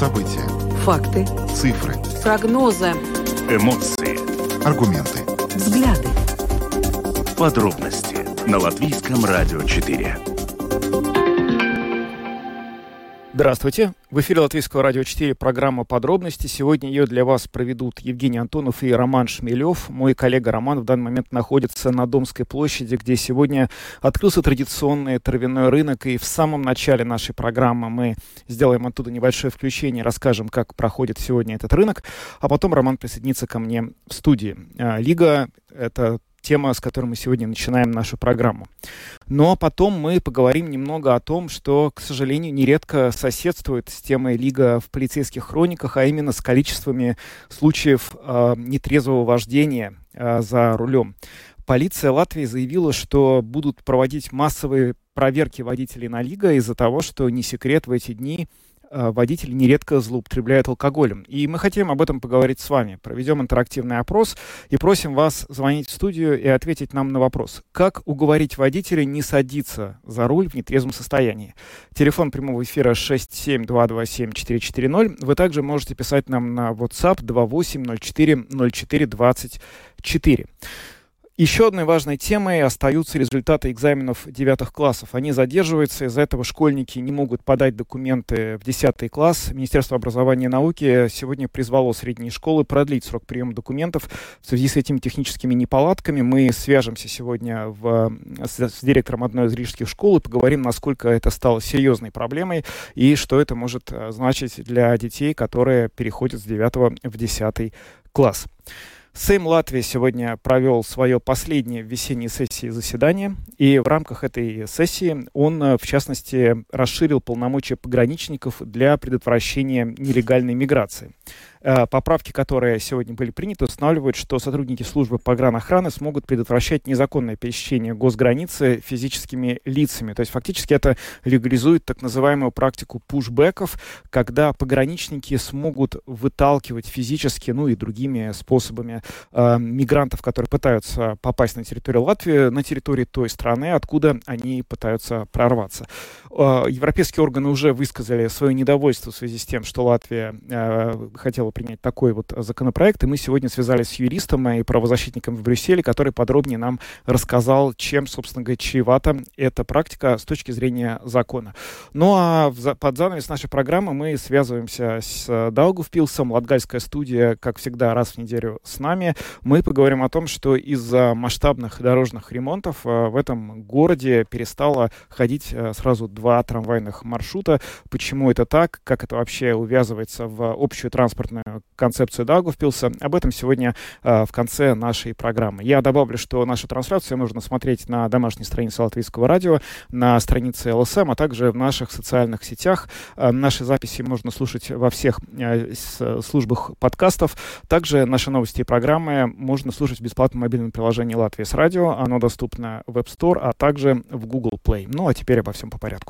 События. Факты. Цифры. Прогнозы. Эмоции. Аргументы. Взгляды. Подробности на Латвийском радио 4. Здравствуйте. В эфире Латвийского радио 4 программа «Подробности». Сегодня ее для вас проведут Евгений Антонов и Роман Шмелев. Мой коллега Роман в данный момент находится на Домской площади, где сегодня открылся традиционный травяной рынок. И в самом начале нашей программы мы сделаем оттуда небольшое включение, расскажем, как проходит сегодня этот рынок. А потом Роман присоединится ко мне в студии. А, Лига — это тема, с которой мы сегодня начинаем нашу программу. Но потом мы поговорим немного о том, что, к сожалению, нередко соседствует с темой Лига в полицейских хрониках, а именно с количествами случаев э, нетрезвого вождения э, за рулем. Полиция Латвии заявила, что будут проводить массовые проверки водителей на Лига из-за того, что не секрет в эти дни водители нередко злоупотребляют алкоголем. И мы хотим об этом поговорить с вами. Проведем интерактивный опрос и просим вас звонить в студию и ответить нам на вопрос. Как уговорить водителя не садиться за руль в нетрезвом состоянии? Телефон прямого эфира 67227-440. Вы также можете писать нам на WhatsApp 28040424. Еще одной важной темой остаются результаты экзаменов девятых классов. Они задерживаются, из-за этого школьники не могут подать документы в 10 класс. Министерство образования и науки сегодня призвало средние школы продлить срок приема документов в связи с этими техническими неполадками. Мы свяжемся сегодня в, с, с директором одной из рижских школ и поговорим, насколько это стало серьезной проблемой и что это может э, значить для детей, которые переходят с 9 в 10 класс. Сейм Латвии сегодня провел свое последнее в весенней сессии заседания, и в рамках этой сессии он, э, в частности, расширил полномочия пограничников для предотвращения нелегальной миграции. Э, поправки, которые сегодня были приняты, устанавливают, что сотрудники службы погранохраны смогут предотвращать незаконное пересечение госграницы физическими лицами. То есть фактически это легализует так называемую практику пушбеков, когда пограничники смогут выталкивать физически, ну и другими способами э, мигрантов, которые пытаются попасть на территорию Латвии, на территории той страны, откуда они пытаются прорваться. Э, европейские органы уже высказали свое недовольство в связи с тем, что Латвия э, хотела принять такой вот законопроект, и мы сегодня связались с юристом и правозащитником в Брюсселе, который подробнее нам рассказал, чем, собственно говоря, чревата эта практика с точки зрения закона. Ну а под занавес нашей программы мы связываемся с Даугавпилсом, Латгальская студия, как всегда, раз в неделю с нами. Мы поговорим о том, что из-за масштабных дорожных ремонтов э, в этом городе перестало ходить э, сразу два трамвайных маршрута. Почему это так? Как это вообще увязывается в общую транспортную концепцию Даугавпилса. Об этом сегодня э, в конце нашей программы. Я добавлю, что нашу трансляцию можно смотреть на домашней странице Латвийского радио, на странице ЛСМ, а также в наших социальных сетях. Э, наши записи можно слушать во всех э, службах подкастов. Также наши новости и программы можно слушать в бесплатном мобильном приложении Латвии с радио. Оно доступно в App Store, а также в Google Play. Ну а теперь обо всем по порядку.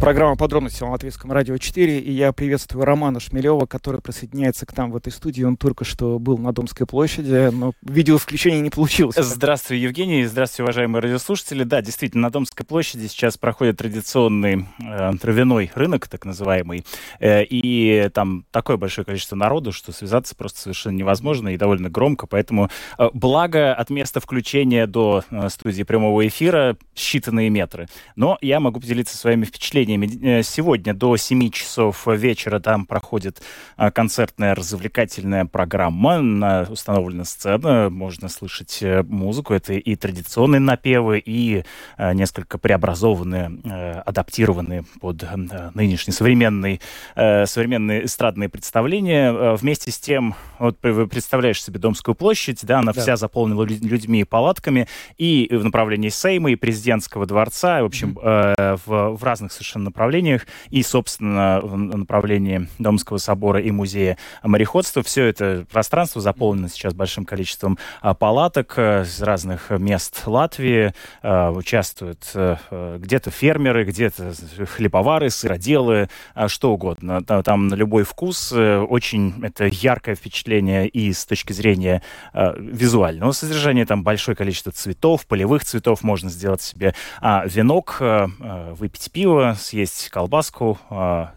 Программа «Подробности» на Латвийском радио 4, и я приветствую Романа Шмелева, который присоединяется к нам в этой студии. Он только что был на Домской площади, но видео включения не получилось. Здравствуй, Евгений, здравствуйте, уважаемые радиослушатели. Да, действительно, на Домской площади сейчас проходит традиционный э, травяной рынок, так называемый, э, и там такое большое количество народу, что связаться просто совершенно невозможно и довольно громко, поэтому э, благо от места включения до э, студии прямого эфира считанные метры. Но я могу поделиться своими впечатлениями впечатлениями. Э, сегодня до 7 часов вечера там проходит а, концертная развлекательная программа. Установлена сцена, можно слышать э, музыку. Это и традиционные напевы, и э, несколько преобразованные, адаптированные под нынешние современные, современные эстрадные представления. Вместе с тем, вот представляешь себе Домскую площадь, да, она да. вся заполнена людьми и палатками, и в направлении Сейма, и президентского дворца, в общем, mm-hmm. в, в разных совершенно наших направлениях, и, собственно, в направлении Домского собора и музея мореходства. Все это пространство заполнено сейчас большим количеством а, палаток э, из разных мест Латвии. А, участвуют э, где-то фермеры, где-то хлебовары, сыроделы, а, что угодно. Там на любой вкус. Э, очень это яркое впечатление и с точки зрения визуального содержания. Там большое количество цветов, полевых цветов. Можно сделать себе венок, выпить пиво, съесть колбаску,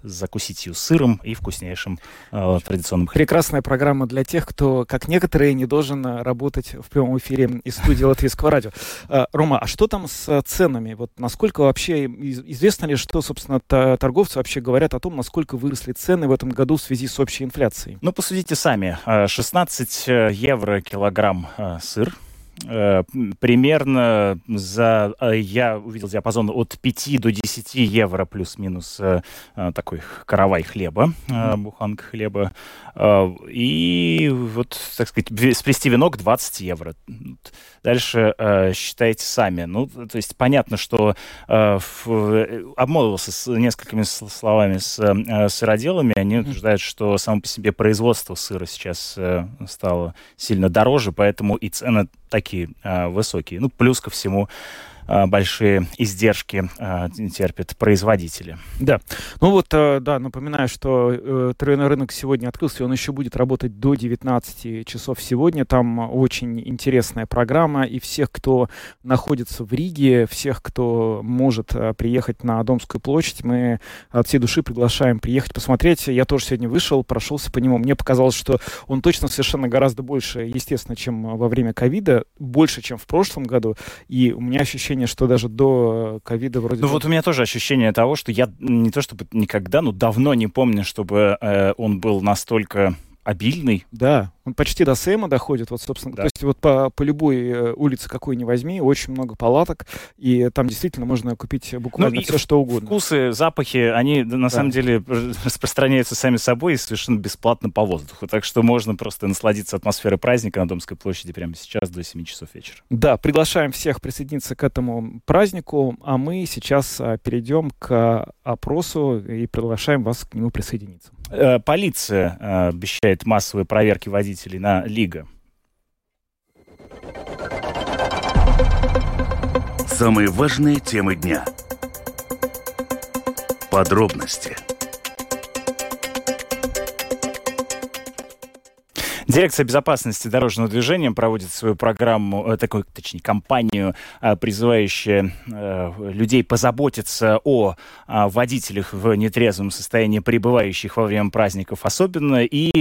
закусить ее сыром и вкуснейшим традиционным хлебом. Прекрасная программа для тех, кто, как некоторые, не должен работать в прямом эфире из студии Латвийского радио. А, Рома, а что там с ценами? Вот насколько вообще известно ли, что, собственно, торговцы вообще говорят о том, насколько выросли цены в этом году в связи с общей инфляцией? Ну, посудите сами. 16 а, э, евро килограмм а, сыр примерно за, э, я увидел диапазон от 5 до 10 евро плюс-минус э, такой каравай хлеба, буханка хлеба. И вот, так сказать, сплести венок 20 евро. Дальше считайте сами. Ну, то есть понятно, что обмолвился с несколькими словами с сыроделами. Они утверждают, что само по себе производство сыра сейчас стало сильно дороже, поэтому и цены такие э, высокие. Ну, плюс ко всему большие издержки а, терпят производители. Да. Ну вот, э, да, напоминаю, что э, травяной рынок сегодня открылся, он еще будет работать до 19 часов сегодня. Там очень интересная программа, и всех, кто находится в Риге, всех, кто может э, приехать на Домскую площадь, мы от всей души приглашаем приехать посмотреть. Я тоже сегодня вышел, прошелся по нему. Мне показалось, что он точно совершенно гораздо больше, естественно, чем во время ковида, больше, чем в прошлом году. И у меня ощущение ощущение, что даже до ковида вроде... Ну вот у меня тоже ощущение того, что я не то чтобы никогда, но давно не помню, чтобы э, он был настолько обильный. Да, он почти до Сэма доходит, вот, собственно. Да. То есть вот по, по любой э, улице, какой ни возьми, очень много палаток, и там действительно можно купить буквально ну, все, что угодно. Вкусы, запахи, они на да. самом деле распространяются сами собой и совершенно бесплатно по воздуху. Так что можно просто насладиться атмосферой праздника на Домской площади прямо сейчас до 7 часов вечера. Да, приглашаем всех присоединиться к этому празднику, а мы сейчас а, перейдем к опросу и приглашаем вас к нему присоединиться. Э, полиция э, обещает массовые проверки водителей на Лига. Самые важные темы дня. Подробности – Дирекция безопасности дорожного движения проводит свою программу, э, такую, точнее, кампанию, э, призывающую э, людей позаботиться о водителях в нетрезвом состоянии, пребывающих во время праздников особенно, и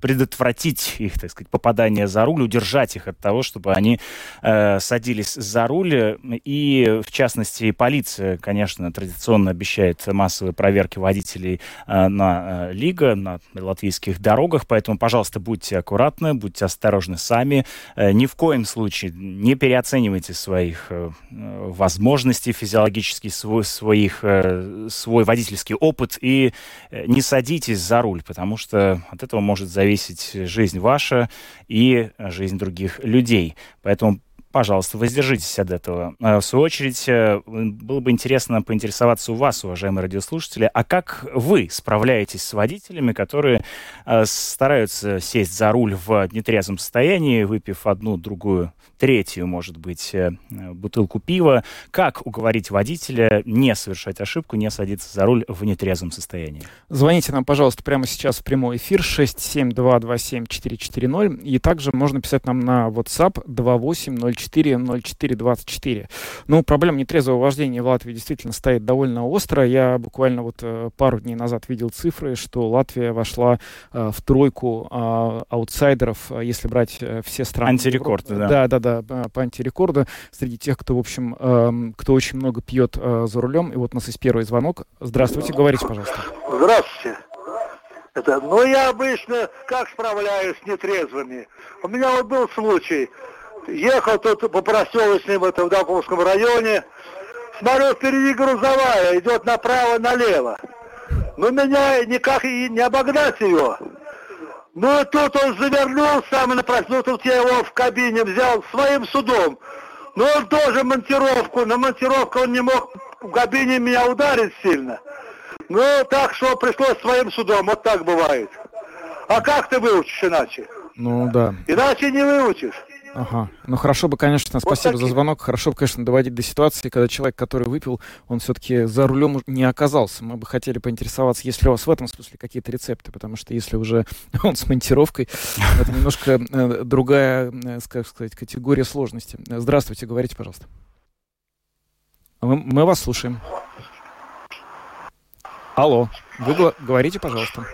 предотвратить их, так сказать, попадание за руль, удержать их от того, чтобы они садились за руль. И, в частности, полиция, конечно, традиционно обещает массовые проверки водителей на Лига, на латвийских дорогах, поэтому, пожалуйста, пожалуйста, будьте аккуратны, будьте осторожны сами. Э, ни в коем случае не переоценивайте своих э, возможностей физиологических, свой, своих, э, свой водительский опыт и не садитесь за руль, потому что от этого может зависеть жизнь ваша и жизнь других людей. Поэтому пожалуйста, воздержитесь от этого. А, в свою очередь, э, было бы интересно поинтересоваться у вас, уважаемые радиослушатели, а как вы справляетесь с водителями, которые э, стараются сесть за руль в нетрезвом состоянии, выпив одну, другую, третью, может быть, э, бутылку пива? Как уговорить водителя не совершать ошибку, не садиться за руль в нетрезвом состоянии? Звоните нам, пожалуйста, прямо сейчас в прямой эфир 67227-440, и также можно писать нам на WhatsApp 2804 040424. Ну, проблема нетрезвого вождения в Латвии действительно стоит довольно остро. Я буквально вот э, пару дней назад видел цифры, что Латвия вошла э, в тройку э, аутсайдеров, если брать все страны. Антирекорд, да. Да, да, да, по антирекорду. Среди тех, кто, в общем, эм, кто очень много пьет за рулем. И вот у нас есть первый звонок. Здравствуйте, говорите, пожалуйста. Здравствуйте. Это, ну, я обычно как справляюсь с нетрезвыми? У меня вот был случай ехал тут по проселочным, это в Долковском районе, смотрю, впереди грузовая, идет направо-налево. Ну, меня никак и не обогнать ее. Ну, и тут он завернул сам напротив, ну, тут я его в кабине взял своим судом. Ну, он тоже монтировку, на монтировку он не мог в кабине меня ударит сильно. Ну, так что пришлось своим судом, вот так бывает. А как ты выучишь иначе? Ну да. Иначе не выучишь. Ага. Ну хорошо бы, конечно, спасибо такие. за звонок. Хорошо бы, конечно, доводить до ситуации, когда человек, который выпил, он все-таки за рулем не оказался. Мы бы хотели поинтересоваться, есть ли у вас в этом смысле какие-то рецепты, потому что если уже он с монтировкой, это немножко э, другая, э, как сказать, категория сложности. Здравствуйте, говорите, пожалуйста. Мы, мы вас слушаем. Алло, вы го- говорите, пожалуйста.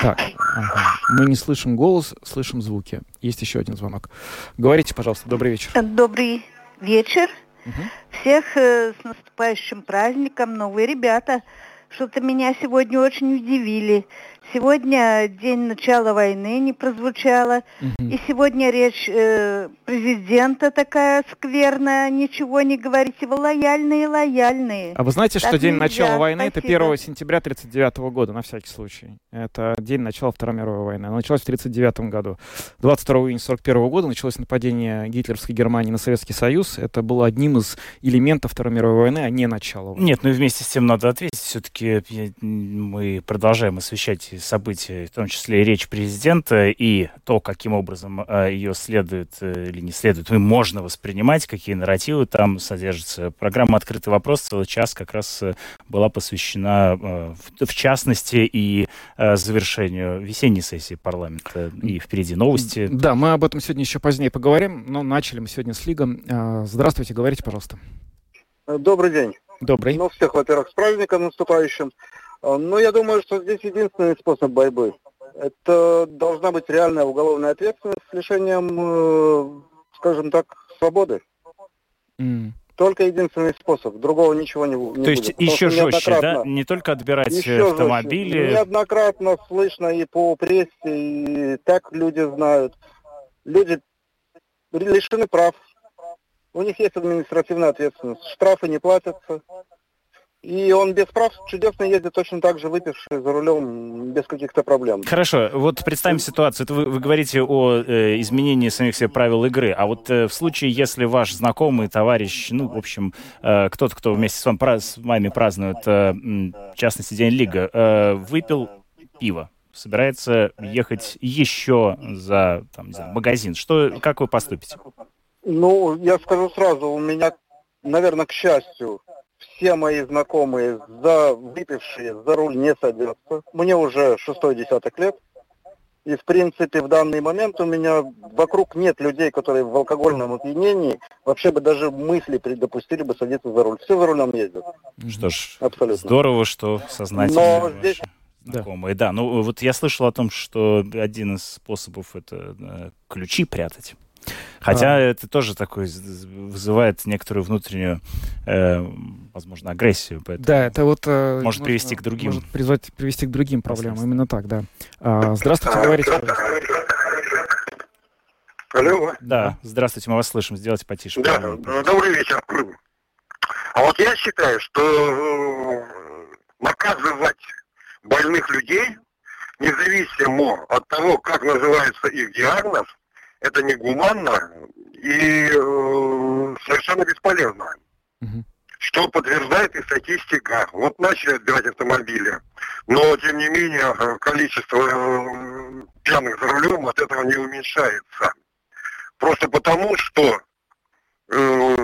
Так, ага. мы не слышим голос, слышим звуки. Есть еще один звонок. Говорите, пожалуйста, добрый вечер. Добрый вечер. Мгм. Всех э, с наступающим праздником. Новые ребята что-то меня сегодня очень удивили. Сегодня день начала войны не прозвучало. Мгм. И сегодня речь э, президента такая скверная. Ничего не говорите. Вы лояльные, лояльные. А вы знаете, что Так день нельзя, начала войны это спасибо. 1 сентября 1939 года, на всякий случай. Это день начала Второй мировой войны. Она началась в 1939 году. 22 июня 1941 года началось нападение гитлеровской Германии на Советский Союз. Это было одним из элементов Второй мировой войны, а не начало войны. Нет, ну и вместе с тем надо ответить. Все-таки мы продолжаем освещать события, в том числе и речь президента, и то, каким образом э, ее следует э, или не следует, и можно воспринимать, какие нарративы там содержатся. Программа «Открытый вопрос» целый час как раз э, была посвящена, в, частности, и завершению весенней сессии парламента. И впереди новости. Да, мы об этом сегодня еще позднее поговорим, но начали мы сегодня с Лигом. Здравствуйте, говорите, пожалуйста. Добрый день. Добрый. Ну, всех, во-первых, с праздником наступающим. А, Ну, я думаю, что здесь единственный способ борьбы. Это должна быть реальная уголовная ответственность с лишением, э, скажем так, свободы. М. Только единственный способ. Другого ничего не, не То есть будет. Еще жестче, да? Не только отбирать Еще э, жестче. автомобили. Неоднократно слышно и по прессе, и так люди знают. Люди лишены прав. У них есть административная ответственность. Штрафы не платятся. И он без прав чудесно ездит точно так же, выпивший за рулем, без каких-то проблем. Хорошо, вот представим ситуацию. Это вы, вы говорите о э, изменении самих себе правил игры. А вот э, в случае, если ваш знакомый, товарищ, ну, в общем, э, кто-то, кто вместе с вами, пра- с вами празднует, э, в частности, День Лига, э, выпил пиво, собирается ехать еще за там, не знаю, магазин, что, как вы поступите? Ну, я скажу сразу, у меня, наверное, к счастью, все мои знакомые за выпившие за руль не садятся. Мне уже шестой десяток лет. И, в принципе, в данный момент у меня вокруг нет людей, которые в алкогольном опьянении вообще бы даже мысли предопустили бы садиться за руль. Все за рулем ездят. Что ж, Абсолютно. здорово, что сознательно Но здесь- знакомые. Да. ну вот я слышал о том, что один из способов это э, ключи прятать. Хотя А. это тоже такой вызывает некоторую внутреннюю, э, возможно, агрессию. Поэтому... Да, это вот... э, Может привести к другим. Может призвать, привести к другим проблемам. Именно так, да. А, здравствуйте, говорите. Алло. Да, здравствуйте, мы вас слышим. Сделайте потише. Да, пожалуйста. добрый вечер. А вот я считаю, что э, наказывать больных людей, независимо от того, как называется их диагноз, это негуманно и э, совершенно бесполезно. Мгм. Что подтверждает и статистика. Вот начали отбирать автомобили, но тем не менее количество э, пьяных за рулем от этого не уменьшается. Просто потому, что э,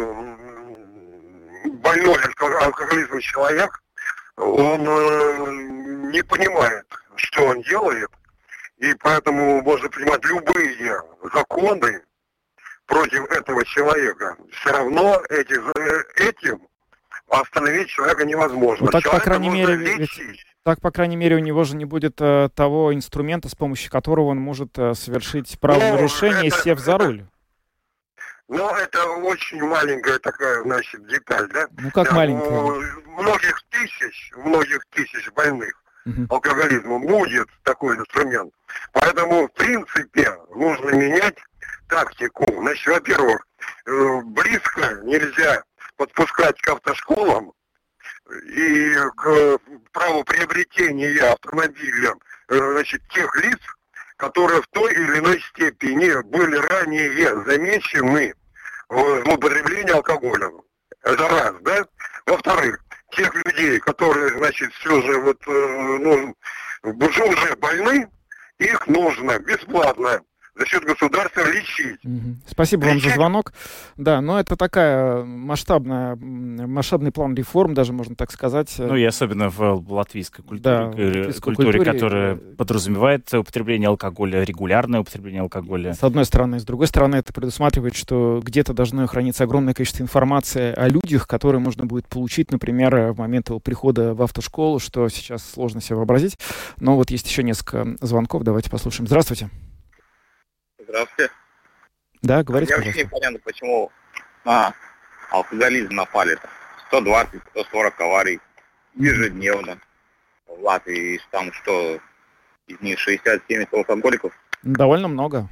больной алко- алкоголизмом человек, он э, не понимает, что он делает, и поэтому можно принимать любые законы против этого человека. Все равно эти, за- этим остановить человека невозможно. Ну, так, по Человека крайней нужно мере, ведь-. Так, по крайней мере, у него же не будет э, того инструмента, с помощью которого он может э, совершить правонарушение, это- сев за руль. Но это очень маленькая такая, значит, деталь, да? Ну, как Да, маленькая. У многих тысяч, у многих тысяч больных Алкоголизмом будет такой инструмент. Поэтому, в принципе, нужно менять тактику. Значит, во-первых, э, близко нельзя подпускать к автошколам и к праву приобретения автомобиля э, значит, тех лиц, которые в той или иной степени были ранее замечены в злоупотреблении алкоголем. Это раз, да? Во-вторых, тех людей, которые, значит, все же вот, э, ну, уже больны, их нужно бесплатно за счет государства лечить. Спасибо вам за звонок. Да, но это такая масштабная, м, масштабный план реформ, даже можно так сказать. Ну и особенно в латвийской культуре, Да, в э, латвийской культуре, культуре, которая э, подразумевает употребление алкоголя, регулярное употребление алкоголя. С одной стороны. С другой стороны, это предусматривает, что где-то должно храниться огромное количество информации о людях, которые можно будет получить, например, в момент его прихода в автошколу, что сейчас сложно себе вообразить. Но вот есть еще несколько звонков. Давайте послушаем. Здравствуйте. Здравствуйте. Да, говорите, Мне вообще пожалуйста. непонятно, почему на алкоголизм напали-то. 120-140 аварий ежедневно в Латвии. И Там что, из них 60-70 алкоголиков? Довольно много.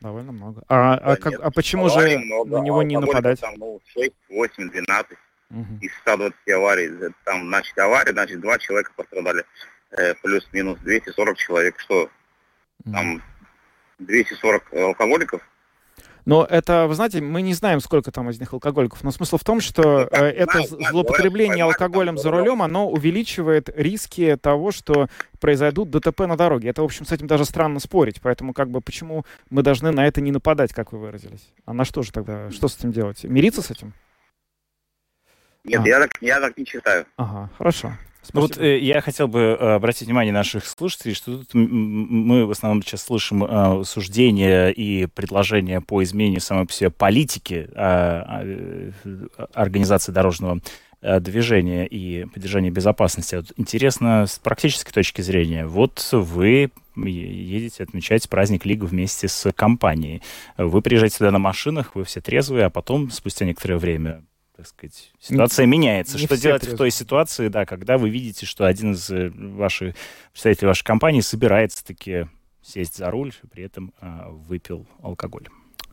Довольно много. А, а Да как- нет, а почему же много, на него не нападать? Там, ну, 6, 8, 12 Мгм. из 120 аварий. Там, значит, авария, значит, два человека пострадали. Э, плюс-минус 240 человек. Что, Мгм. там 240 алкоголиков? Но это, вы знаете, мы не знаем, сколько там из них алкоголиков. Но смысл в том, что э, это злоупотребление алкоголем за рулем, оно увеличивает риски того, что произойдут ДТП на дороге. Это, в общем, с этим даже странно спорить. Поэтому, как бы, почему мы должны на это не нападать, как вы выразились? А на что же тогда? Что с этим делать? Мириться с этим? Нет, А. я, так, я так не считаю. Ага, хорошо. Ну Вот Спасибо. э, я хотел бы э, обратить внимание наших слушателей, что тут мы в основном сейчас слышим э, суждения и предложения по изменению самой по себе политики э, э, организации дорожного э, движения и поддержания безопасности. Вот интересно с практической точки зрения. Вот вы едете отмечать праздник Лига вместе с компанией. Вы приезжаете сюда на машинах, вы все трезвые, а потом, спустя некоторое время, так сказать, ситуация меняется. не Что делать в трезвые. той ситуации, да, когда вы видите, что один из э, ваших представителей вашей компании собирается таки сесть за руль, при этом а, выпил алкоголь.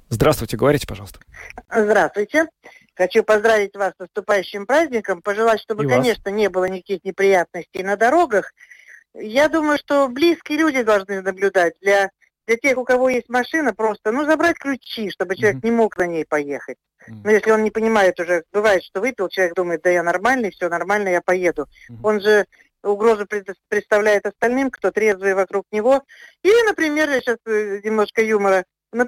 Здравствуйте, говорите, пожалуйста. Здравствуйте. Хочу поздравить вас с наступающим праздником, пожелать, чтобы, И вас. конечно, не было никаких неприятностей на дорогах. Я думаю, что близкие люди должны наблюдать. Для, для тех, у кого есть машина, просто, ну, забрать ключи, чтобы человек не мог на ней поехать. Но если он не понимает уже, бывает, что выпил, человек думает, да я нормальный, все нормально, я поеду. Он же угрозу пред- представляет остальным, кто трезвый вокруг него. Или, например, я сейчас э, немножко юмора,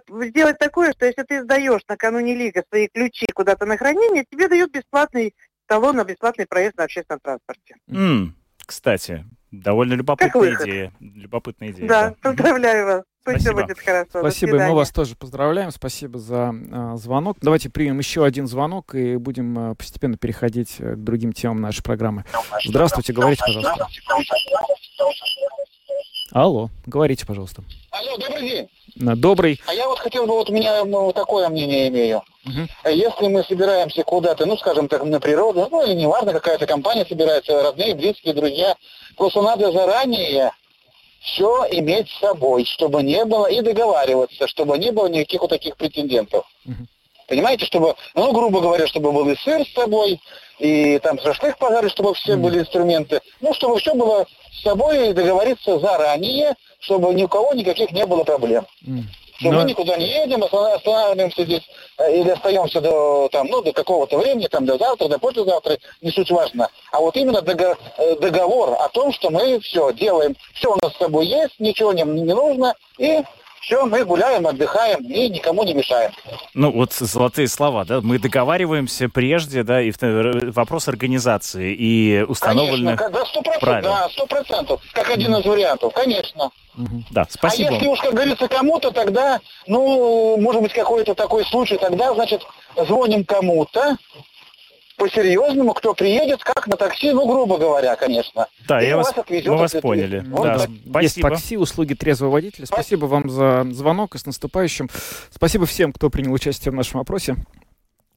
сделать такое, что если ты сдаешь накануне лига свои ключи куда-то на хранение, тебе дают бесплатный талон на бесплатный проезд на общественном транспорте. М, кстати, довольно любопытная идея. Любопытная идея. Да, поздравляю вас. Пусть все Спасибо. будет хорошо. Спасибо, и мы вас тоже поздравляем. Спасибо за а, звонок. Давайте примем еще один звонок и будем а, постепенно переходить э, к другим темам нашей программы. Здравствуйте, говорите, пожалуйста. Алло, говорите, пожалуйста. Алло, добрый день. Добрый. А я вот хотел бы, вот у меня ну, такое мнение имею. Мгм. Если мы собираемся куда-то, ну, скажем так, на природу, ну, или неважно, какая-то компания собирается, родные, близкие, друзья, просто надо заранее все иметь с собой, чтобы не было, и договариваться, чтобы не было никаких вот таких претендентов. Мгм. Понимаете, чтобы, ну, грубо говоря, чтобы был и сыр с собой, и там шашлык пожарить, чтобы все Мгм. были инструменты. Ну, чтобы все было с собой и договориться заранее, чтобы ни у кого никаких не было проблем. Что Но- мы никуда не едем, останавливаемся здесь э, или остаемся до, там, ну, до какого-то времени, там, до завтра, до послезавтра, не суть важно. А вот именно э, договор о том, что мы все делаем, все у нас с собой есть, ничего нам не нужно, и все, мы гуляем, отдыхаем и никому не мешаем. Ну, вот золотые слова, да, мы договариваемся прежде, да, и в- вопрос организации и установленных... Конечно, да, правил. да, сто процентов, как один из вариантов, конечно. Да, спасибо. А если уж, как говорится, кому-то, тогда, ну, может быть, какой-то такой случай, тогда, значит, звоним кому-то, по-серьезному, кто приедет, как на такси, ну, грубо говоря, конечно. Да, И я вас, вас мы вас поняли. Вот Да, так. Есть спасибо. такси, услуги трезвого водителя. Спасибо вам за звонок и с наступающим. Спасибо всем, кто принял участие в нашем опросе.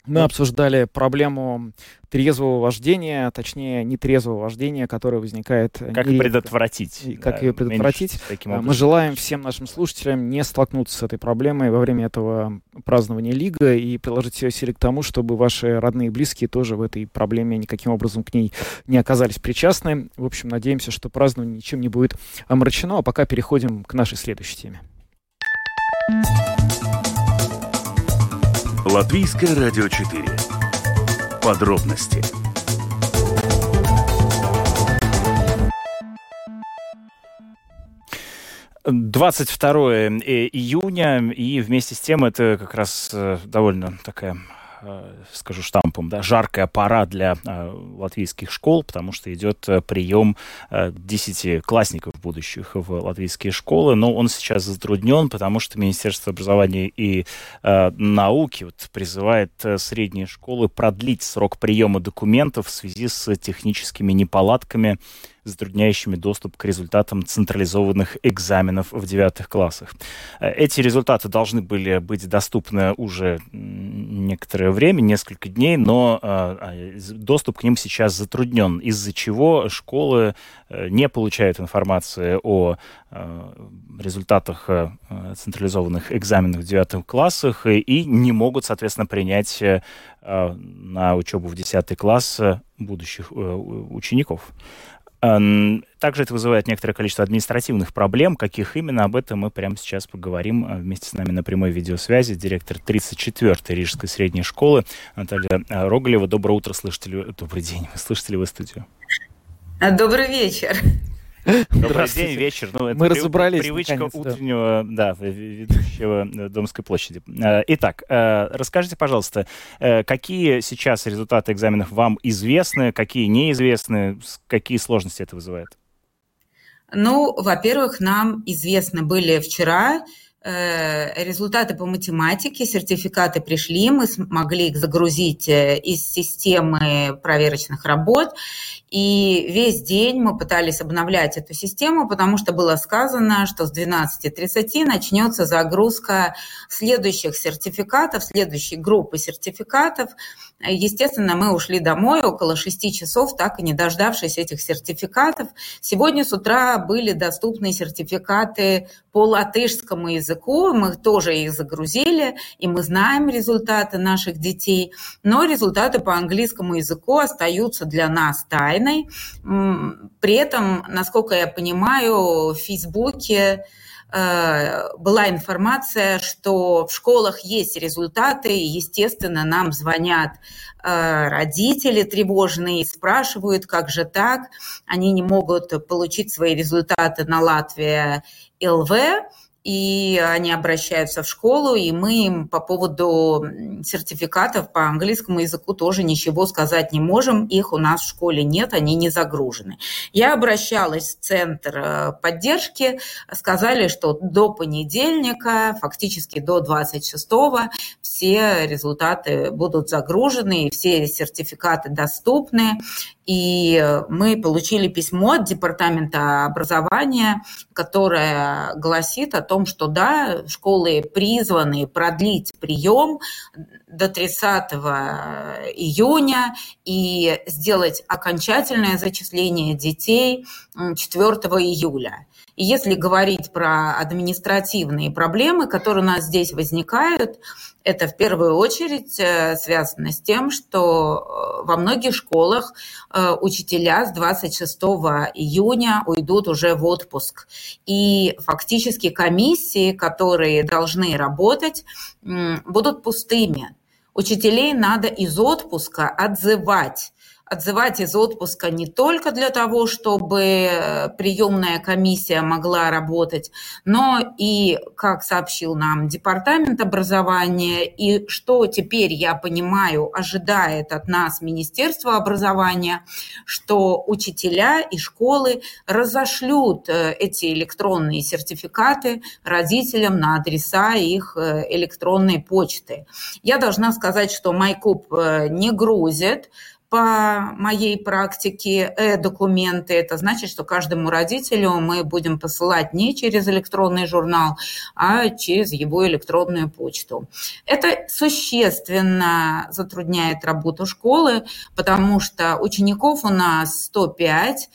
Мы обсуждали проблему трезвого вождения, точнее, нетрезвого вождения, которое возникает Как нередко. предотвратить. Как да, ее предотвратить? таким А, Мы желаем всем нашим слушателям не столкнуться с этой проблемой во время этого празднования Лига и приложить все усилия к тому, чтобы ваши родные и близкие тоже в этой проблеме никаким образом к ней не оказались причастны. В общем, надеемся, что празднование ничем не будет омрачено. А пока переходим к нашей следующей теме. Латвийское радио 4. Подробности. Двадцать второе июня, и вместе с тем это как раз э, довольно такая Э, скажу штампом, да, жаркая пора для э, латвийских школ, потому что идет э, прием десятиклассников будущих в латвийские школы, но он сейчас затруднен, потому что Министерство образования и науки вот, призывает средние школы продлить срок приема документов в связи с техническими неполадками затрудняющими доступ к результатам централизованных экзаменов в девятых классах. Э, эти результаты должны были быть доступны уже некоторое время, несколько дней, но э, а, доступ к ним сейчас затруднен, из-за чего школы э, не получают информации о результатах централизованных экзаменов в девятых классах и не могут, соответственно, принять на учебу в десятый класс будущих учеников. Также это вызывает некоторое количество административных проблем. Каких именно, об этом мы прямо сейчас поговорим. А, вместе с нами на прямой видеосвязи директор 34-й Рижской средней школы Наталья а, Роголева. Доброе утро, слышите ли... Добрый день. Слышите ли вы студию? Добрый вечер. Добрый день, вечер. Ну, это Мы при, разобрались. Привычка наконец, утреннего, да. да, ведущего э, Домской площади. Э, итак, э, расскажите, пожалуйста, какие сейчас результаты экзаменов вам известны, какие неизвестны, какие сложности это вызывает? Ну, во-первых, нам известны были вчера результаты по математике, сертификаты пришли, мы смогли их загрузить из системы проверочных работ, и весь день мы пытались обновлять эту систему, потому что было сказано, что с 12.30 начнется загрузка следующих сертификатов, следующей группы сертификатов. Естественно, мы ушли домой около 6 часов, так и не дождавшись этих сертификатов. Сегодня с утра были доступны сертификаты по латышскому языку. Мы тоже их загрузили, и мы знаем результаты наших детей. Но результаты по английскому языку остаются для нас тайной тайной. При этом, насколько я понимаю, в Фейсбуке э, была информация, что в школах есть результаты, и, естественно, нам звонят э, родители тревожные, спрашивают, как же так, они не могут получить свои результаты на Латвия ЛВ, и они обращаются в школу, и мы им по поводу сертификатов по английскому языку тоже ничего сказать не можем. Их у нас в школе нет, они не загружены. Я обращалась в центр э, поддержки, сказали, что до понедельника, фактически до 26-го, все результаты будут загружены, все сертификаты доступны. И мы получили письмо от Департамента образования, которое гласит о том, что да, школы призваны продлить прием до 30 июня и сделать окончательное зачисление детей 4 июля. И если говорить про административные проблемы, которые у нас здесь возникают, это в первую очередь э, связано с тем, что э, во многих школах э, учителя с 26 июня уйдут уже в отпуск. И фактически комиссии, которые должны работать, будут пустыми. Учителей надо из отпуска отзывать отзывать из отпуска не только для того, чтобы э, приемная комиссия могла работать, но и, как сообщил нам Департамент образования, и что теперь, я понимаю, ожидает от нас Министерство образования, что учителя и школы разошлют э, эти электронные сертификаты родителям на адреса их э, электронной почты. Я должна сказать, что Майкуб не грузит, по моей практике э-документы. Это значит, что каждому родителю мы будем посылать не через электронный журнал, а через его электронную почту. Это существенно затрудняет работу школы, потому что учеников у нас 105,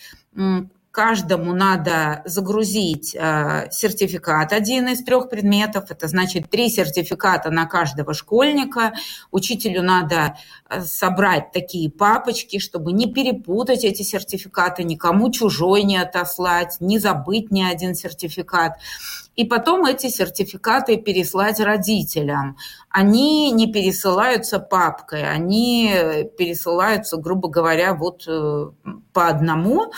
каждому надо загрузить э, сертификат, один из трех предметов, это значит три сертификата на каждого школьника. Учителю надо э, собрать такие папочки, чтобы не перепутать эти сертификаты, никому чужой не отослать, не забыть ни один сертификат. И потом эти сертификаты переслать родителям. Они не пересылаются папкой, они пересылаются, грубо говоря, вот э, по одному,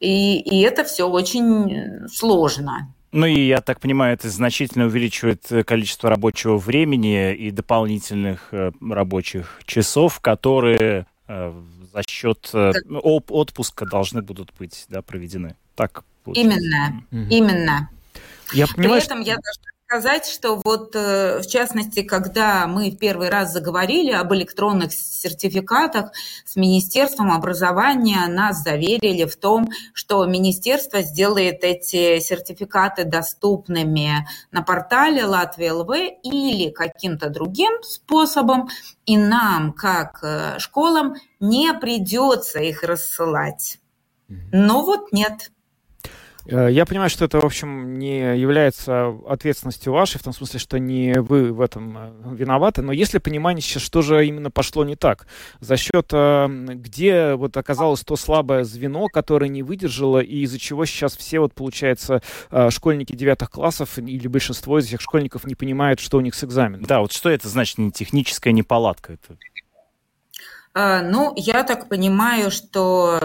и, и это все очень сложно. Ну и, я так понимаю, это значительно увеличивает количество рабочего времени и дополнительных э, рабочих часов, которые э, за счет э, отпуска должны будут быть да, проведены. Так получается. Именно, mm-hmm. именно. Я понимаю, При этом что... я должна сказать, что вот э, в частности, когда мы в первый раз заговорили об электронных сертификатах с Министерством образования, нас заверили в том, что Министерство сделает эти сертификаты доступными на портале Латвия ЛВ или каким-то другим способом, и нам, как э, школам, не придется их рассылать. Но вот нет. Э, я понимаю, что это, в общем, не является ответственностью вашей, в том смысле, что не вы в этом э, виноваты, но есть ли понимание сейчас, что же именно пошло не так? За счет, э, где вот оказалось то слабое звено, которое не выдержало, и из-за чего сейчас все, вот, получается, школьники девятых классов или большинство из этих школьников не понимают, что у них с экзаменом? Да, вот что это значит, не техническая неполадка? Это ну, я так понимаю, что,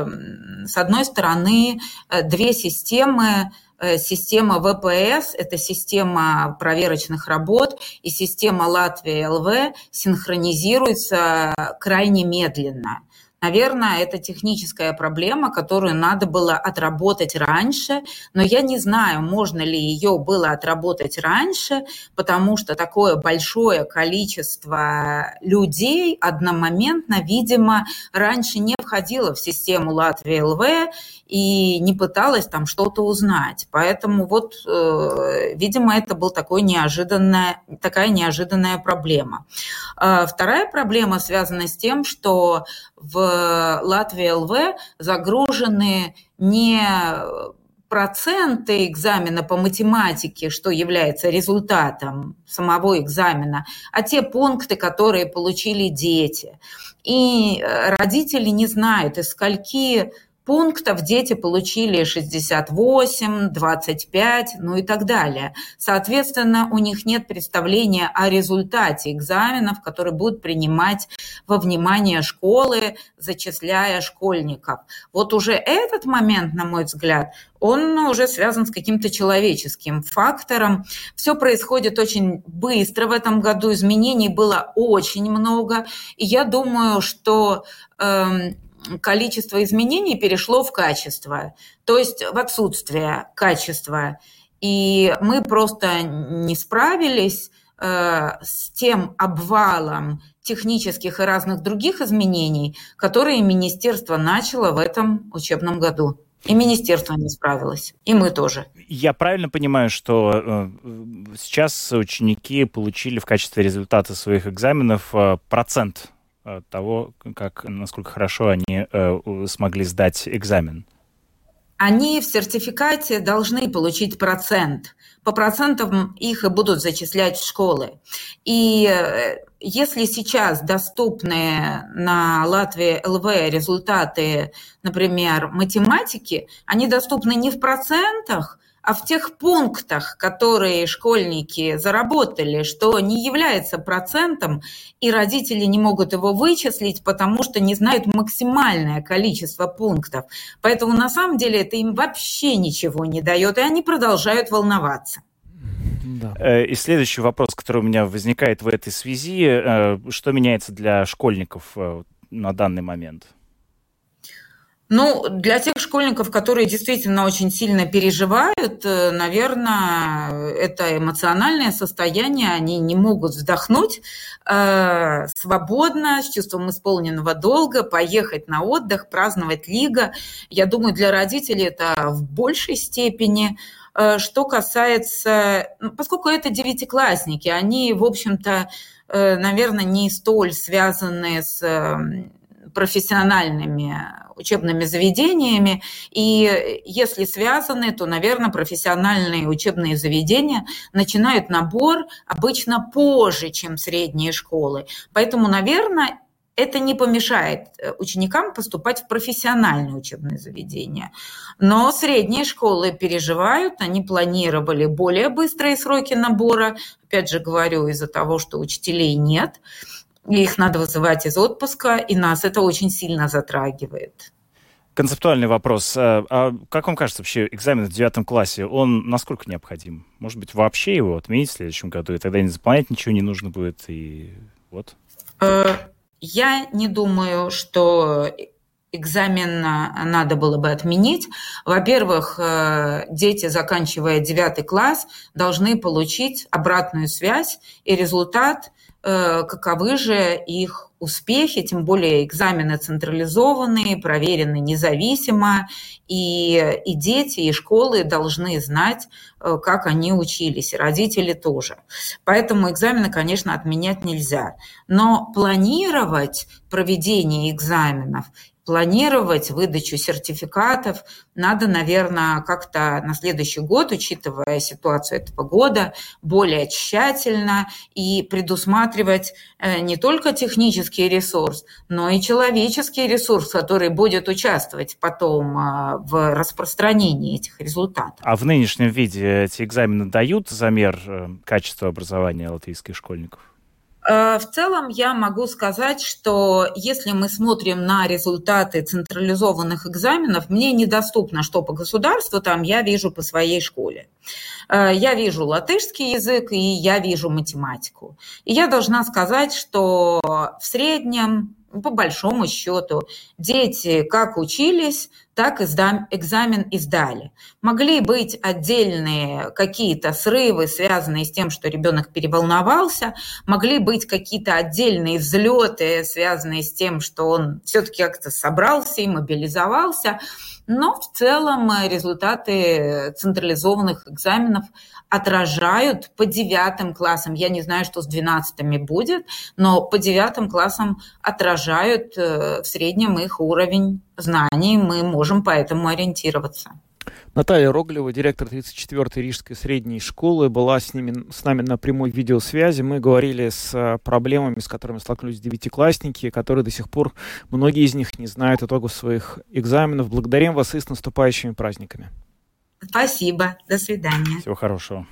с одной стороны, э, две системы э, Система ВПС – это система проверочных работ, и система Латвия ЛВ синхронизируется крайне медленно. Наверное, это техническая проблема, которую надо было отработать раньше, но я не знаю, можно ли ее было отработать раньше, потому что такое большое количество людей одномоментно, видимо, раньше не входило в систему Латвии ЛВ и не пыталась там что-то узнать. Поэтому вот, э, видимо, это была такая неожиданная проблема. Э, вторая проблема связана с тем, что в Латвии ЛВ загружены не проценты экзамена по математике, что является результатом самого экзамена, а те пункты, которые получили дети. И э, родители не знают, из скольки пунктов дети получили 68, 25, ну и так далее. Соответственно, у них нет представления о результате экзаменов, которые будут принимать во внимание школы, зачисляя школьников. Вот уже этот момент, на мой взгляд, он уже связан с каким-то человеческим фактором. Все происходит очень быстро в этом году, изменений было очень много, и я думаю, что э, количество изменений перешло в качество, то есть в отсутствие качества. И мы просто не справились э, с тем обвалом технических и разных других изменений, которые министерство начало в этом учебном году. И министерство не справилось, и мы тоже. Я правильно понимаю, что э, сейчас ученики получили в качестве результата своих экзаменов э, процент того, как, насколько хорошо они э, смогли сдать экзамен? Они в сертификате должны получить процент. По процентам их и будут зачислять в школы. И э, если сейчас доступны на Латвии ЛВ результаты, например, математики, они доступны не в процентах, а в тех пунктах, которые школьники заработали, что не является процентом, и родители не могут его вычислить, потому что не знают максимальное количество пунктов. Поэтому на самом деле это им вообще ничего не дает, и они продолжают волноваться. Да. Э, и следующий вопрос, который у меня возникает в этой связи, э, что меняется для школьников э, на данный момент? Ну, для тех школьников, которые действительно очень сильно переживают, э, наверное, это эмоциональное состояние, они не могут вздохнуть э, свободно, с чувством исполненного долга, поехать на отдых, праздновать лига. Я думаю, для родителей это в большей степени. Э, что касается, ну, поскольку это девятиклассники, они, в общем-то, э, наверное, не столь связаны с профессиональными учебными заведениями. И если связаны, то, наверное, профессиональные учебные заведения начинают набор обычно позже, чем средние школы. Поэтому, наверное, это не помешает э, ученикам поступать в профессиональные учебные заведения. Но средние школы переживают, они планировали более быстрые сроки набора. Опять же говорю, из-за того, что учителей нет, их надо вызывать из отпуска, и нас это очень сильно затрагивает. Концептуальный вопрос. А, а как вам кажется, вообще экзамен в девятом классе, он насколько необходим? Может быть, вообще его отменить в следующем году, и тогда не заполнять ничего не нужно будет, и вот? Э, я не думаю, что экзамен надо было бы отменить. Во-первых, э, дети, заканчивая девятый класс, должны получить обратную связь и результат – Э, каковы же их успехи, тем более экзамены централизованные, проверены независимо, и, и дети, и школы должны знать, э, как они учились, и родители тоже. Поэтому экзамены, конечно, отменять нельзя. Но планировать проведение экзаменов планировать выдачу сертификатов надо, наверное, как-то на следующий год, учитывая ситуацию этого года, более тщательно и предусматривать э, не только технический ресурс, но и человеческий ресурс, который будет участвовать потом э, в распространении этих результатов. А в нынешнем виде эти экзамены дают замер э, качества образования латвийских школьников? Э, в целом я могу сказать, что если мы смотрим на результаты централизованных экзаменов, мне недоступно, что по государству там я вижу по своей школе. Э, я вижу латышский язык и я вижу математику. И я должна сказать, что в среднем по большому счету, дети как учились, так экзамен и сдали. Могли быть отдельные какие-то срывы, связанные с тем, что ребенок переволновался, могли быть какие-то отдельные взлеты, связанные с тем, что он все-таки как-то собрался и мобилизовался. Но в целом результаты централизованных экзаменов отражают по девятым классам. Я не знаю, что с двенадцатыми будет, но по девятым классам отражают э, в среднем их уровень знаний. Мы можем поэтому ориентироваться. Наталья Роглева, директор 34-й Рижской средней школы, была с, ними, с нами на прямой видеосвязи. Мы говорили с э, проблемами, с которыми столкнулись девятиклассники, которые до сих пор, многие из них не знают итогов своих экзаменов. Благодарим вас и с наступающими праздниками. Спасибо. До свидания. Всего хорошего.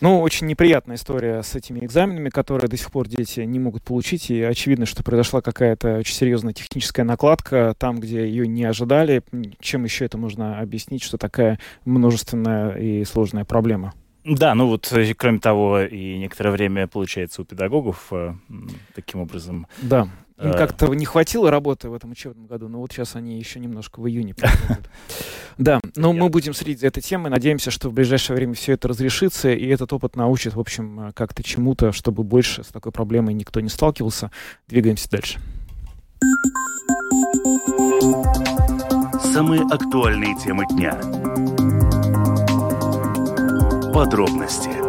Ну, очень неприятная история с этими экзаменами, которые до сих пор дети не могут получить. И очевидно, что произошла какая-то очень серьезная техническая накладка там, где ее не ожидали. Чем еще это можно объяснить, что такая множественная и сложная проблема? Да, ну вот, э, кроме того, и некоторое время, получается, у педагогов э, таким образом да. Им э. как-то не хватило работы в этом учебном году, но вот сейчас они еще немножко в июне Да, но мы будем следить за этой темой. Надеемся, что в ближайшее время все это разрешится, и этот опыт научит, в общем, как-то чему-то, чтобы больше с такой проблемой никто не сталкивался. Двигаемся дальше. Самые актуальные темы дня. Подробности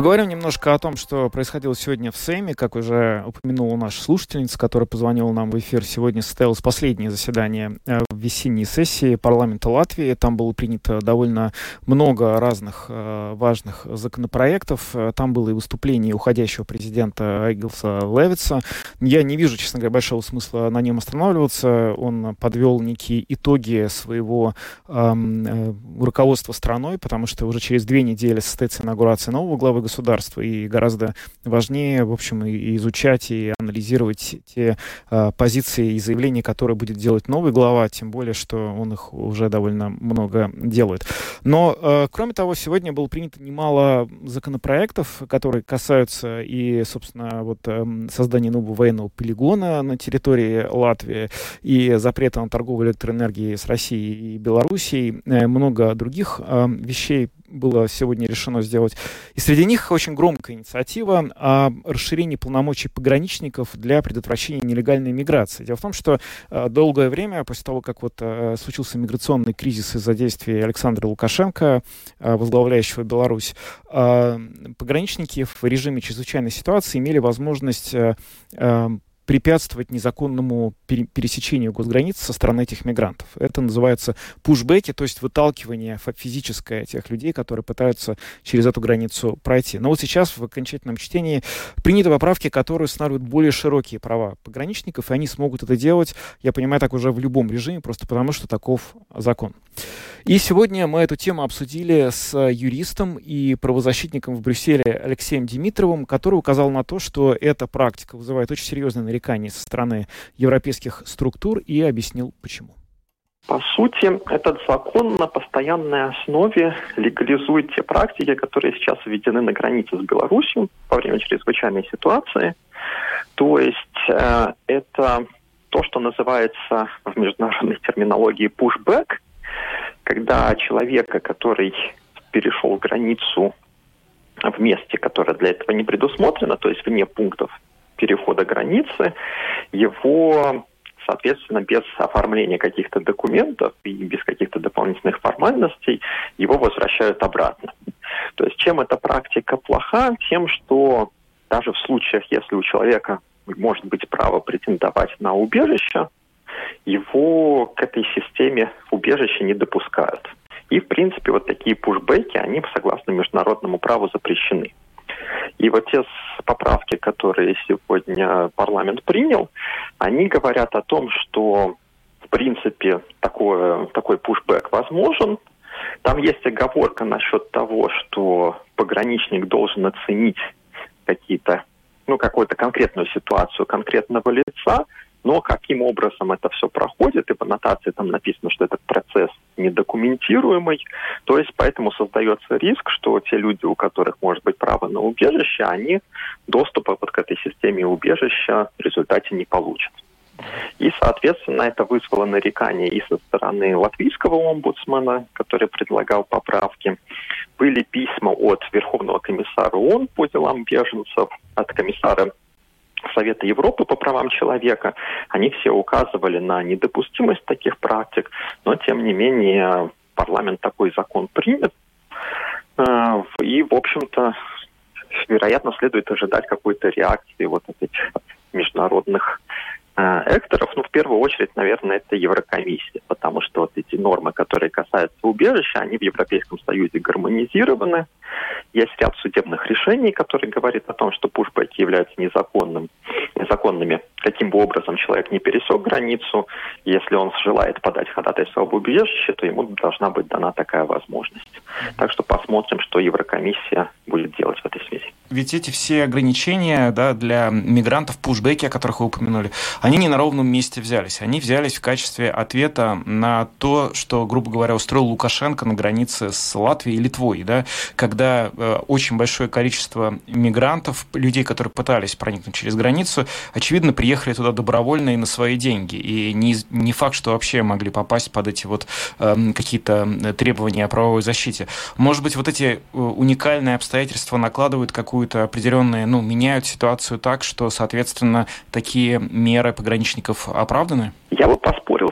Поговорим немножко о том, что происходило сегодня в Сейме. Как уже упомянула наша слушательница, которая позвонила нам в эфир, сегодня состоялось последнее заседание э, весенней сессии парламента Латвии. Там было принято довольно много разных э, важных законопроектов. Там было и выступление уходящего президента Айгилса Левица. Я не вижу, честно говоря, большого смысла на нем останавливаться. Он подвел некие итоги своего эм, э, руководства страной, потому что уже через две недели состоится инаугурация нового главы государства, и гораздо важнее, в общем, изучать и анализировать те э, позиции и заявления, которые будет делать новый глава, тем более, что он их уже довольно много делает. Но, э, кроме того, сегодня было принято немало законопроектов, которые касаются и, собственно, вот э, создания нового военного полигона на территории Латвии и запрета на торговлю электроэнергией с Россией и Белоруссией, э, много других э, вещей было сегодня решено сделать. И среди них очень громкая инициатива о расширении полномочий пограничников для предотвращения нелегальной миграции. Дело в том, что э, долгое время, после того, как вот э, случился миграционный кризис из-за действий Александра Лукашенко, э, возглавляющего Беларусь, пограничники в режиме чрезвычайной ситуации имели возможность препятствовать незаконному пересечению госграниц со стороны этих мигрантов. Это называется пушбеки, то есть выталкивание физическое тех людей, которые пытаются через эту границу пройти. Но вот сейчас в окончательном чтении приняты поправки, которые устанавливают более широкие права пограничников, и они смогут это делать, я понимаю, так уже в любом режиме, просто потому что таков закон. И сегодня мы эту тему обсудили с юристом и правозащитником в Брюсселе Алексеем Димитровым, который указал на то, что эта практика вызывает очень серьезные нарекания со стороны европейских структур и объяснил почему. По сути, этот закон на постоянной основе легализует те практики, которые сейчас введены на границе с Беларусью во время чрезвычайной ситуации. То есть э, это то, что называется в международной терминологии pushback, когда человека, который перешел границу в месте, которое для этого не предусмотрено, то есть вне пунктов перехода границы, его, соответственно, без оформления каких-то документов и без каких-то дополнительных формальностей, его возвращают обратно. То есть чем эта практика плоха? Тем, что даже в случаях, если у человека может быть право претендовать на убежище, его к этой системе убежища не допускают. И, в принципе, вот такие пушбеки, они, согласно международному праву, запрещены. И вот те поправки, которые сегодня парламент принял, они говорят о том, что, в принципе, такое, такой пушбэк возможен. Там есть оговорка насчет того, что пограничник должен оценить какие-то, ну, какую-то конкретную ситуацию конкретного лица, но каким образом это все проходит, и в аннотации там написано, что этот процесс недокументируемый, то есть поэтому создается риск, что те люди, у которых может быть право на убежище, они доступа вот к этой системе убежища в результате не получат. И, соответственно, это вызвало нарекания и со стороны латвийского омбудсмена, который предлагал поправки. Были письма от Верховного комиссара ООН по делам беженцев, от комиссара Совета Европы по правам человека, они все указывали на недопустимость таких практик, но тем не менее парламент такой закон примет. Э, и, в общем-то, вероятно, следует ожидать какой-то реакции вот этих международных Э, экторов, ну, в первую очередь, наверное, это Еврокомиссия, потому что вот эти нормы, которые касаются убежища, они в Европейском Союзе гармонизированы. Есть ряд судебных решений, которые говорят о том, что пушбеки являются незаконным, незаконными. Каким бы образом человек не пересек границу, если он желает подать ходатайство об убежище, то ему должна быть дана такая возможность. Так что посмотрим, что Еврокомиссия будет делать в этой связи. Ведь эти все ограничения да, для мигрантов, пушбеки, о которых вы упомянули, они не на ровном месте взялись. Они взялись в качестве ответа на то, что, грубо говоря, устроил Лукашенко на границе с Латвией и Литвой, да, когда э, очень большое количество мигрантов, людей, которые пытались проникнуть через границу, очевидно, приехали туда добровольно и на свои деньги. И не, не факт, что вообще могли попасть под эти вот э, какие-то требования о правовой защите. Может быть, вот эти э, уникальные обстоятельства накладывают какую-то определенную, ну, меняют ситуацию так, что, соответственно, такие меры пограничников оправданы? Я бы поспорил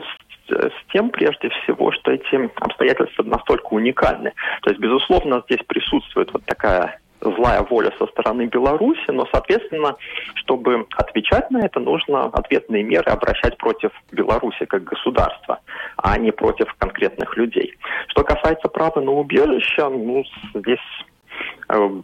с, с тем, прежде всего, что эти обстоятельства настолько уникальны. То есть, безусловно, здесь присутствует вот такая злая воля со стороны Беларуси, но, соответственно, чтобы отвечать на это, нужно ответные меры обращать против Беларуси как государства, а не против конкретных людей. Что касается права на убежище, ну, здесь Э,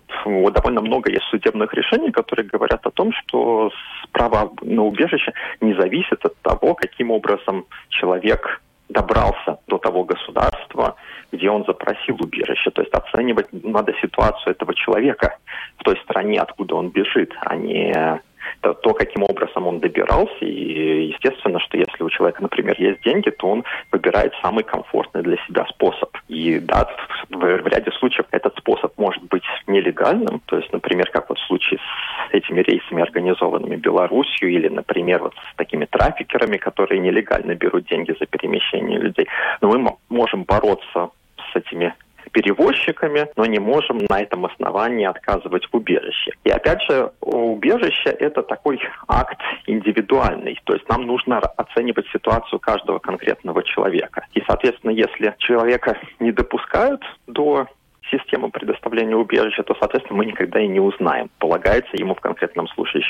довольно много есть судебных решений, которые говорят о том, что право на убежище не зависит от того, каким образом человек добрался до того государства, где он запросил убежище. То есть оценивать надо ситуацию этого человека в той стране, откуда он бежит, а не то, то, каким образом он добирался. И естественно, что если у человека, например, есть деньги, то он выбирает самый комфортный для себя способ. И да, в, в ряде случаев этот способ может быть нелегальным. То есть, например, как вот в случае с этими рейсами, организованными Белоруссию, или, например, вот с такими трафикерами, которые нелегально берут деньги за перемещение людей. Но мы можем бороться с этими перевозчиками, но не можем на этом основании отказывать в убежище. И опять же, убежище – это такой акт индивидуальный, то есть нам нужно оценивать ситуацию каждого конкретного человека. И, соответственно, если человека не допускают до системы предоставления убежища, то, соответственно, мы никогда и не узнаем, полагается ему в конкретном случае,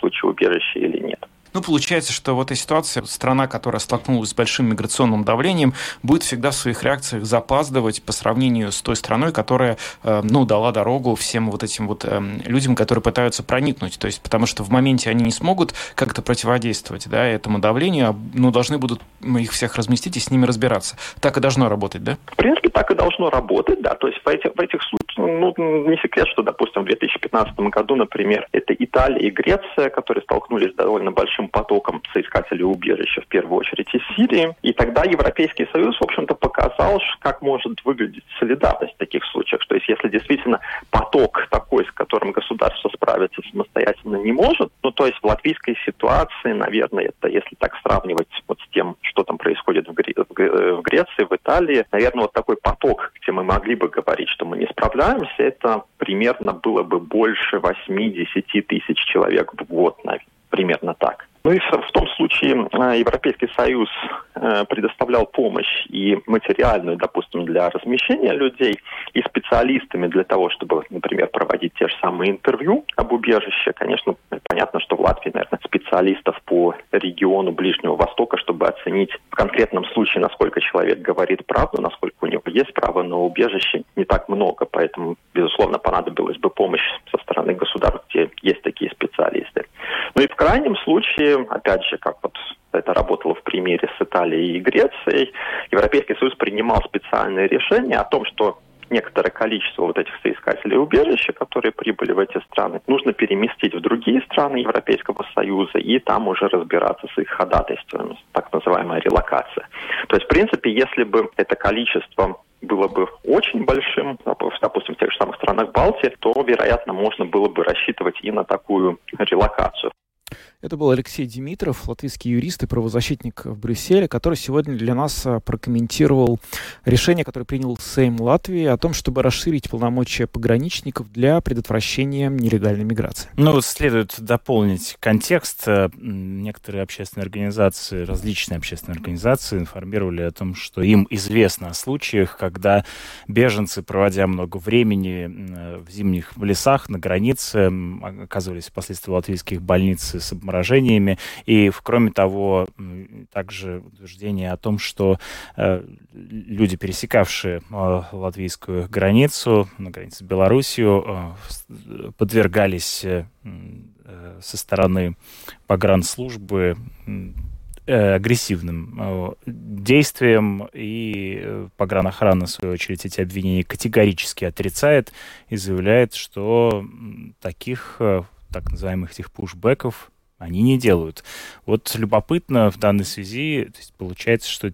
случае убежище или нет. Ну, получается, что в этой ситуации страна, которая столкнулась с большим миграционным давлением, будет всегда в своих реакциях запаздывать по сравнению с той страной, которая, э, ну, дала дорогу всем вот этим вот э, людям, которые пытаются проникнуть. То есть, потому что в моменте они не смогут как-то противодействовать, да, этому давлению, а, ну, должны будут их всех разместить и с ними разбираться. Так и должно работать, да? В принципе, так и должно работать, да. То есть в этих, в этих случаях, ну, не секрет, что, допустим, в 2015 году, например, это Италия и Греция, которые столкнулись с довольно большим потоком соискателей убежища, в первую очередь из Сирии. И тогда Европейский Союз, в общем-то, показал, как может выглядеть солидарность в таких случаях. То есть если действительно поток такой, с которым государство справиться самостоятельно не может, ну, то есть в латвийской ситуации, наверное, это если так сравнивать вот с тем, что там происходит в, Гре- в Греции, в Италии, наверное, вот такой поток, где мы могли бы говорить, что мы не справляемся, это примерно было бы больше 8-10 тысяч человек в год, наверное примерно так. Ну и в том случае э, Европейский Союз э, предоставлял помощь и материальную, допустим, для размещения людей, и специалистами для того, чтобы, например, проводить те же самые интервью об убежище. Конечно, понятно, что в Латвии, наверное, специалистов по региону Ближнего Востока, чтобы оценить в конкретном случае, насколько человек говорит правду, насколько у него есть право на убежище, не так много. Поэтому, безусловно, понадобилась бы помощь со стороны государств, где есть такие специалисты. Ну и в крайнем случае, опять же, как вот это работало в примере с Италией и Грецией, Европейский Союз принимал специальные решения о том, что некоторое количество вот этих соискателей убежища, которые прибыли в эти страны, нужно переместить в другие страны Европейского Союза и там уже разбираться с их ходатайствами, так называемая релокация. То есть, в принципе, если бы это количество было бы очень большим, допустим, в тех же самых странах Балтии, то, вероятно, можно было бы рассчитывать и на такую релокацию. Это был Алексей Димитров, латвийский юрист и правозащитник в Брюсселе, который сегодня для нас а, прокомментировал решение, которое принял Сейм Латвии о том, чтобы расширить полномочия пограничников для предотвращения нелегальной миграции. Ну, следует дополнить контекст. Э, некоторые общественные организации, различные общественные организации информировали о том, что им известно о случаях, когда беженцы, проводя много времени э, в зимних лесах на границе, оказывались впоследствии в латвийских с обморожениями. И, кроме того, также утверждение о том, что э, люди, пересекавшие э, латвийскую границу, на границе с Белоруссией, э, подвергались э, э, со стороны погранслужбы э, агрессивным э, действиям, и погранохрана, в свою очередь, эти обвинения категорически отрицает и заявляет, что таких так называемых этих пушбеков они не делают. Вот любопытно в данной связи, то есть получается, что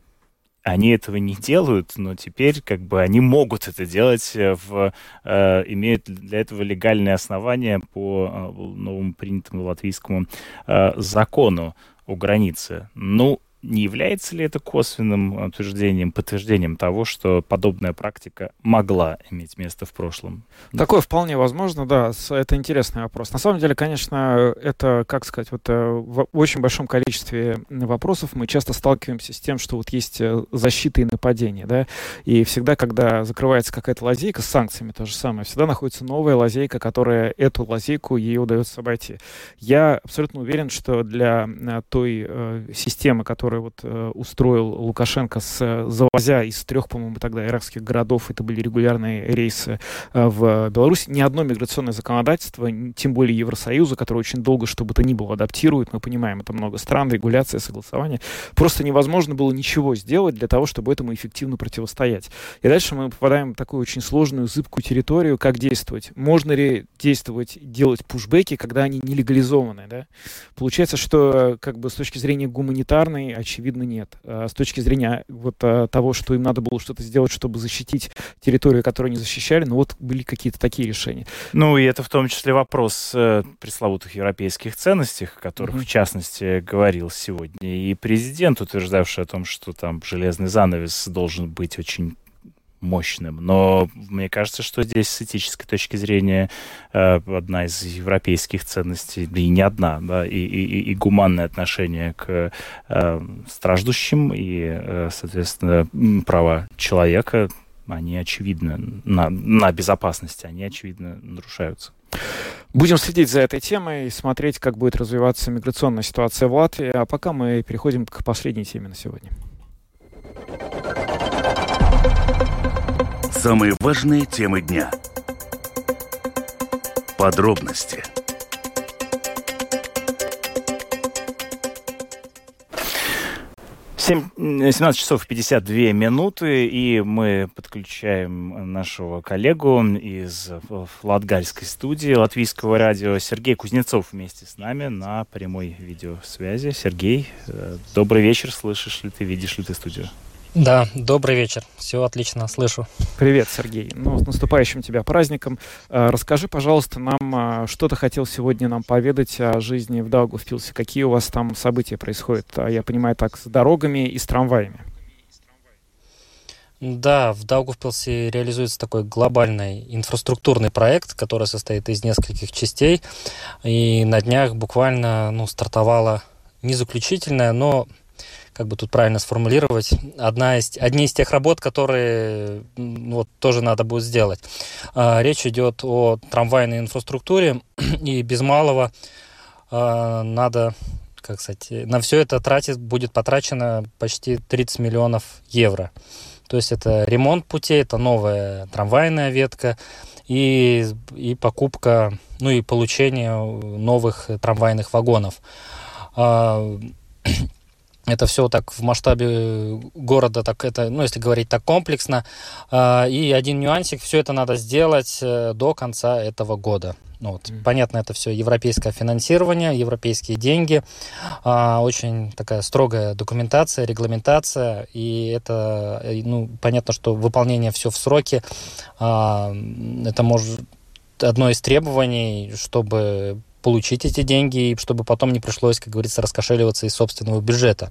они этого не делают, но теперь как бы они могут это делать, в, э, имеют для этого легальные основания по э, новому принятому латвийскому э, закону о границе. Ну, не является ли это косвенным утверждением, подтверждением того, что подобная практика могла иметь место в прошлом? Такое вполне возможно, да. Это интересный вопрос. На самом деле, конечно, это, как сказать, вот э, в очень большом количестве вопросов мы часто сталкиваемся с тем, что вот есть э, защита и нападение, да, и всегда, когда закрывается какая-то лазейка с санкциями, то же самое, всегда находится новая лазейка, которая эту лазейку ей удается обойти. Я абсолютно уверен, что для э, той системы, которая который вот э, устроил Лукашенко, с, завозя из трех, по-моему, тогда иракских городов, это были регулярные рейсы э, в Беларусь, ни одно миграционное законодательство, тем более Евросоюза, который очень долго, что бы то ни было, адаптирует, мы понимаем, это много стран, регуляция, согласование, просто невозможно было ничего сделать для того, чтобы этому эффективно противостоять. И дальше мы попадаем в такую очень сложную, зыбкую территорию, как действовать. Можно ли действовать, делать пушбеки, когда они не легализованы, да? Получается, что как бы с точки зрения гуманитарной, очевидно, нет. А с точки зрения вот а, того, что им надо было что-то сделать, чтобы защитить территорию, которую они защищали, ну вот были какие-то такие решения. Ну и это в том числе вопрос э, пресловутых европейских ценностей, о которых, mm-hmm. в частности, говорил сегодня и президент, утверждавший о том, что там железный занавес должен быть очень мощным. Но мне кажется, что здесь с этической точки зрения э, одна из европейских ценностей, да и не одна, да, и, и, и гуманное отношение к э, страждущим и, э, соответственно, права человека, они очевидно на, на безопасности, они очевидно нарушаются. Будем следить за этой темой и смотреть, как будет развиваться миграционная ситуация в Латвии. А пока мы переходим к последней теме на сегодня. Самые важные темы дня. Подробности – 7, 17 часов 52 минуты, и мы подключаем нашего коллегу из латгальской студии Латвийского радио Сергей Кузнецов вместе с нами на прямой видеосвязи. Сергей, э, добрый вечер, слышишь ли ты, видишь ли ты студию? Да, добрый вечер. Все отлично, слышу. Привет, Сергей. Ну, с наступающим тебя праздником. Э, расскажи, пожалуйста, нам, э, что ты хотел сегодня нам поведать о жизни в Даугавпилсе. Какие у вас там события происходят? А я понимаю, так, с дорогами и с трамваями. Да, в Даугавпилсе реализуется такой глобальный инфраструктурный проект, который состоит из нескольких частей. И на днях буквально ну, стартовала не заключительная, но как бы тут правильно сформулировать, одна из, одни из тех работ, которые вот, тоже надо будет сделать. А, речь идет о трамвайной инфраструктуре, и без малого а, надо, как сказать, на все это тратит, будет потрачено почти 30 миллионов евро. То есть это ремонт путей, это новая трамвайная ветка и, и покупка, ну и получение новых трамвайных вагонов. Это все так в масштабе города, так это, ну, если говорить так комплексно. А, и один нюансик, все это надо сделать э, до конца этого года. Ну, вот, mm. Понятно, это все европейское финансирование, европейские деньги, а, очень такая строгая документация, регламентация, и это, ну, понятно, что выполнение все в сроки, а, это может одно из требований, чтобы получить эти деньги, чтобы потом не пришлось, как говорится, раскошеливаться из собственного бюджета.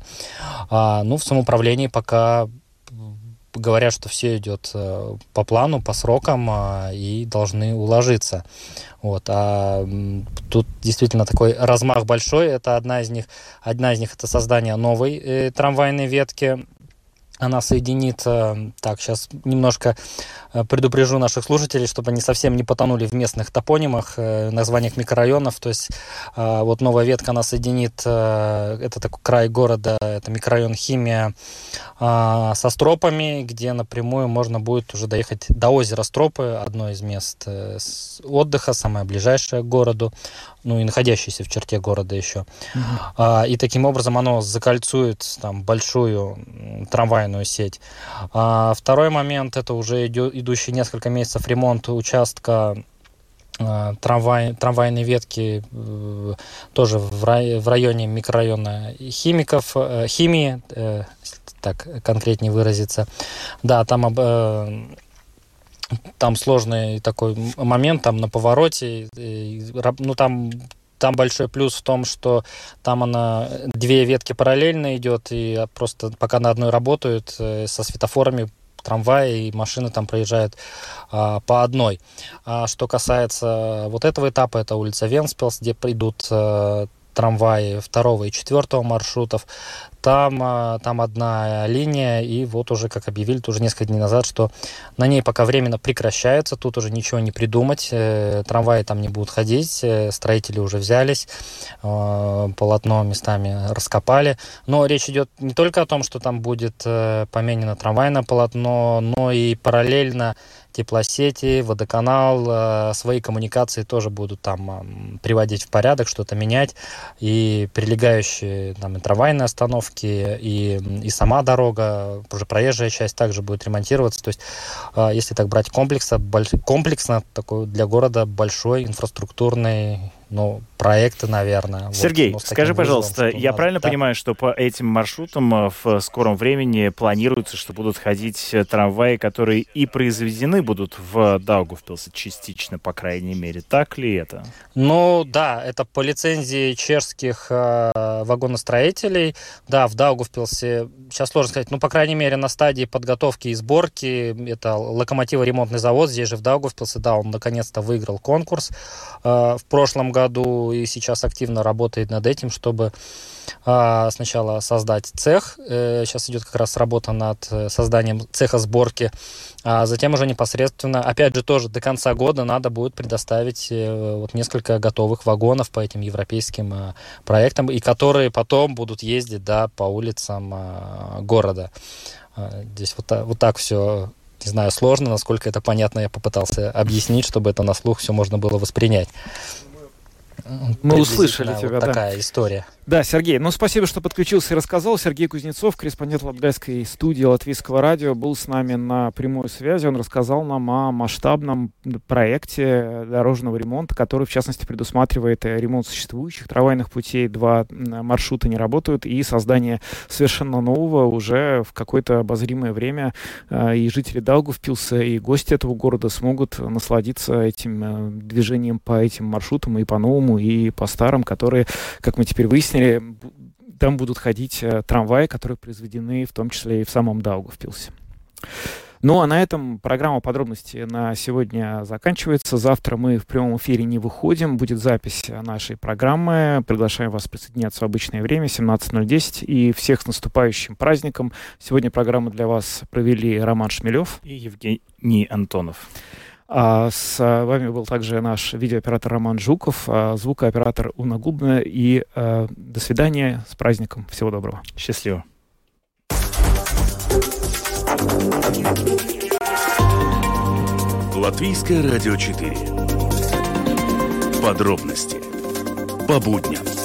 А, ну, в самоуправлении пока говорят, что все идет э, по плану, по срокам а, и должны уложиться. Вот. А тут действительно такой размах большой. Это одна из них. Одна из них это создание новой э, трамвайной ветки она соединит, э, так, сейчас немножко э, предупрежу наших слушателей, чтобы они совсем не потонули в местных топонимах, э, названиях микрорайонов, то есть вот новая ветка, она соединит, это такой край города, это микрорайон Химия со Стропами, где напрямую можно будет уже доехать до озера Стропы, одно из мест отдыха, самое ближайшее к городу ну и находящийся в черте города еще. Uh-huh. А, и таким образом оно закольцует там большую трамвайную сеть. А, второй момент это уже идет, идущий несколько месяцев ремонт участка а, трамвай, трамвайной ветки э, тоже в, рай, в районе микрорайона химиков, э, химии, э, так конкретнее выразиться. Да, там э, там сложный такой момент, там на повороте, ну там там большой плюс в том, что там она две ветки параллельно идет, и просто пока на одной работают э, со светофорами трамваи и машины там проезжают а, по одной. А что касается вот этого этапа, это улица Венспилс, где придут а, трамваи второго и четвертого маршрутов. Там, а, там одна линия, и вот уже, как объявили, уже несколько дней назад, что на ней пока временно прекращается, тут уже ничего не придумать, э, трамваи там не будут ходить, э, строители уже взялись, э, полотно местами раскопали. Но речь идет не только о том, что там будет поменено трамвайное полотно, но и параллельно теплосети, водоканал, свои коммуникации тоже будут там приводить в порядок, что-то менять, и прилегающие там и трамвайные остановки, и, и сама дорога, уже проезжая часть также будет ремонтироваться. То есть, а, если так брать комплексно, комплексно такой для города большой инфраструктурный ну, проекты, наверное. Сергей, вот, скажи, вызовом, пожалуйста, я надо... правильно да? понимаю, что по этим маршрутам э, в скором времени планируется, что будут ходить э, трамваи, которые и произведены будут в Даугавпилсе частично, по крайней мере. Так ли это? Ну, да, это по лицензии чешских э, вагоностроителей. Да, в Даугавпилсе, сейчас сложно сказать, ну, по крайней мере, на стадии подготовки и сборки, это локомотиво-ремонтный завод, здесь же в Даугавпилсе, да, он наконец-то выиграл конкурс э, в прошлом году и сейчас активно работает над этим, чтобы а, сначала создать цех. Сейчас идет как раз работа над созданием цеха сборки. А затем уже непосредственно, опять же, тоже до конца года надо будет предоставить вот несколько готовых вагонов по этим европейским проектам, и которые потом будут ездить да, по улицам города. Здесь вот так, вот так все не знаю, сложно, насколько это понятно, я попытался объяснить, чтобы это на слух все можно было воспринять. Мы услышали тебя, вот да. такая история. Да, Сергей, ну спасибо, что подключился и рассказал. Сергей Кузнецов, корреспондент Латгальской студии Латвийского радио, был с нами на прямой связи. Он рассказал нам о масштабном проекте дорожного ремонта, который, в частности, предусматривает ремонт существующих трамвайных путей. Два маршрута не работают и создание совершенно нового уже в какое-то обозримое время. Э, и жители Даугавпилса, и гости этого города смогут насладиться этим э, движением по этим маршрутам и по новому, и по старым, которые, как мы теперь выяснили, выяснили, там будут ходить э, трамваи, которые произведены в том числе и в самом Даугавпилсе. Ну а на этом программа подробности на сегодня заканчивается. Завтра мы в прямом эфире не выходим. Будет запись нашей программы. Приглашаем вас присоединяться в обычное время, 17.010. И всех с наступающим праздником. Сегодня программу для вас провели Роман Шмелев и Евгений Антонов. А с вами был также наш видеооператор Роман Жуков, а звукооператор Уна Губна. И а, до свидания, с праздником. Всего доброго. Счастливо. Латвийское радио 4. Подробности по будням.